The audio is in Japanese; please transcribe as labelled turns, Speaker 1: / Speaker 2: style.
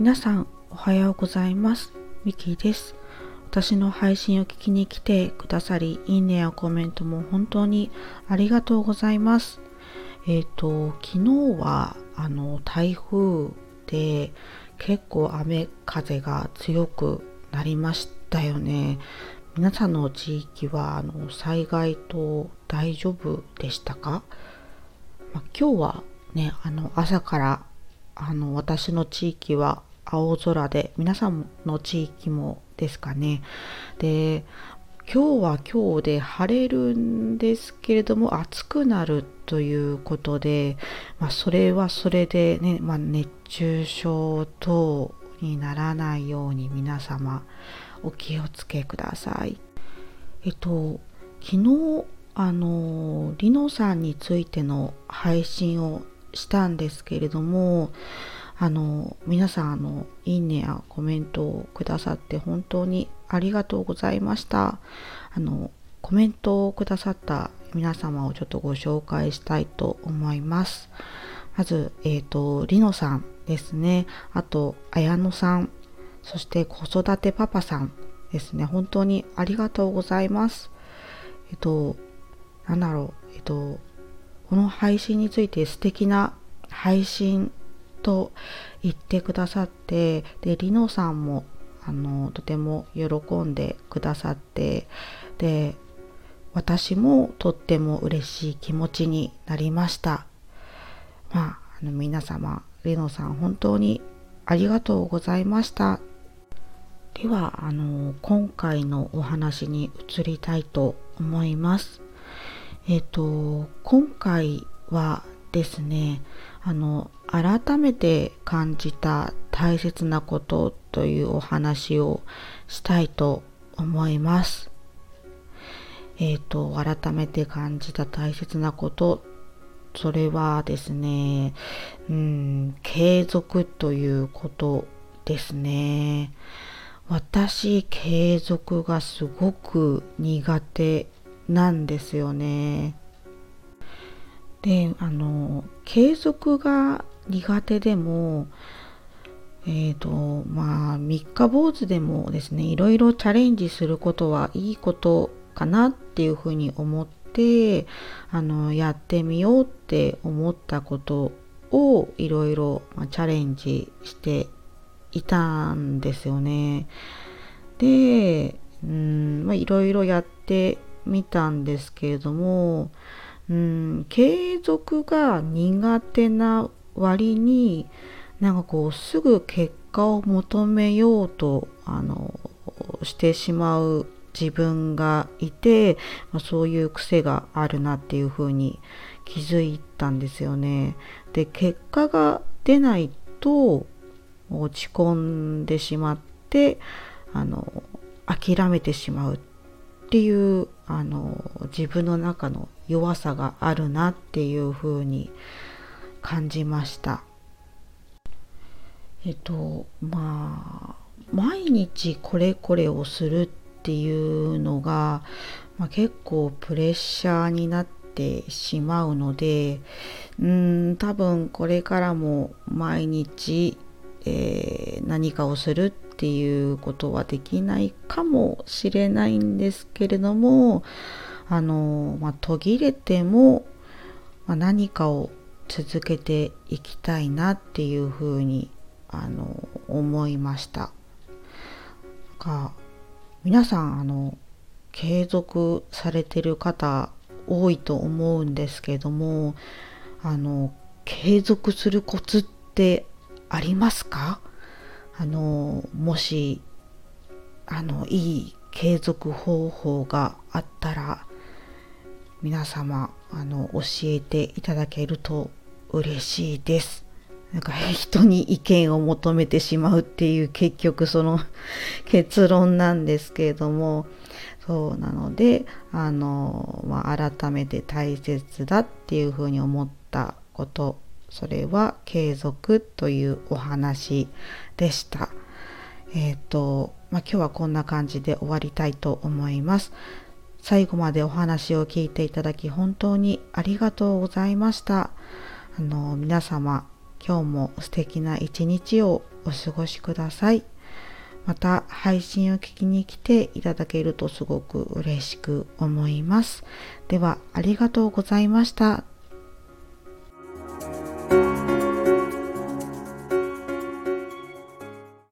Speaker 1: 皆さんおはようございます。ミキです。私の配信を聞きに来てくださりいいねやコメントも本当にありがとうございます。えっ、ー、と昨日はあの台風で結構雨風が強くなりましたよね。皆さんの地域はあの災害と大丈夫でしたか、まあ、今日はねあの朝からあの私の地域は青空で皆さんの地域もですかねで今日は今日で晴れるんですけれども暑くなるということで、まあ、それはそれでね、まあ、熱中症等にならないように皆様お気をつけください。えっと昨日あのリノさんについての配信をしたんですけれどもあの皆さんあのいいねやコメントをくださって本当にありがとうございました。あのコメントをくださった皆様をちょっとご紹介したいと思います。まずえっ、ー、とりのさんですね。あと綾野さん。そして子育てパパさんですね。本当にありがとうございます。えっ、となんだろう。えっ、とこの配信について素敵な配信と言ってくださってでリノさんもあのとても喜んでくださってで私もとっても嬉しい気持ちになりました。まああの皆様リノさん本当にありがとうございました。ではあの今回のお話に移りたいと思います。えっ、と今回はですねあの改めて感じた大切なことというお話をしたいと思います。えっ、ー、と改めて感じた大切なことそれはですねうん継続ということですね。私継続がすごく苦手なんですよね。であの継続が苦手でもえーとまあ三日坊主でもですねいろいろチャレンジすることはいいことかなっていうふうに思ってあのやってみようって思ったことをいろいろチャレンジしていたんですよね。で、いろいろやってみたんですけれどもうん継続が苦手な割になんかこうすぐ結果を求めようとあのしてしまう自分がいて、まあ、そういう癖があるなっていうふうに気づいたんですよね。で結果が出ないと落ち込んでしまってあの諦めてしまうっていうあの自分の中の弱さがあるなっていうふうに感じました。えっとまあ毎日これこれをするっていうのが、まあ、結構プレッシャーになってしまうのでうん多分これからも毎日、えー、何かをするっていうことはできないかもしれないんですけれどもあの、まあ、途切れても、まあ、何かを続けていきたいなっていうふうにあの思いました。か皆さんあの継続されてる方多いと思うんですけどもあの継続するコツってありますか？あのもしあのいい継続方法があったら皆様あの教えていただけると嬉しいです。なんか人に意見を求めてしまうっていう結局その 結論なんですけれどもそうなのであの、まあ、改めて大切だっていうふうに思ったことそれは継続というお話でした。えっ、ー、と、まあ、今日はこんな感じで終わりたいと思います。最後までお話を聞いていただき本当にありがとうございました。あの皆様今日も素敵な一日をお過ごしください。また配信を聞きに来ていただけるとすごく嬉しく思います。ではありがとうございました。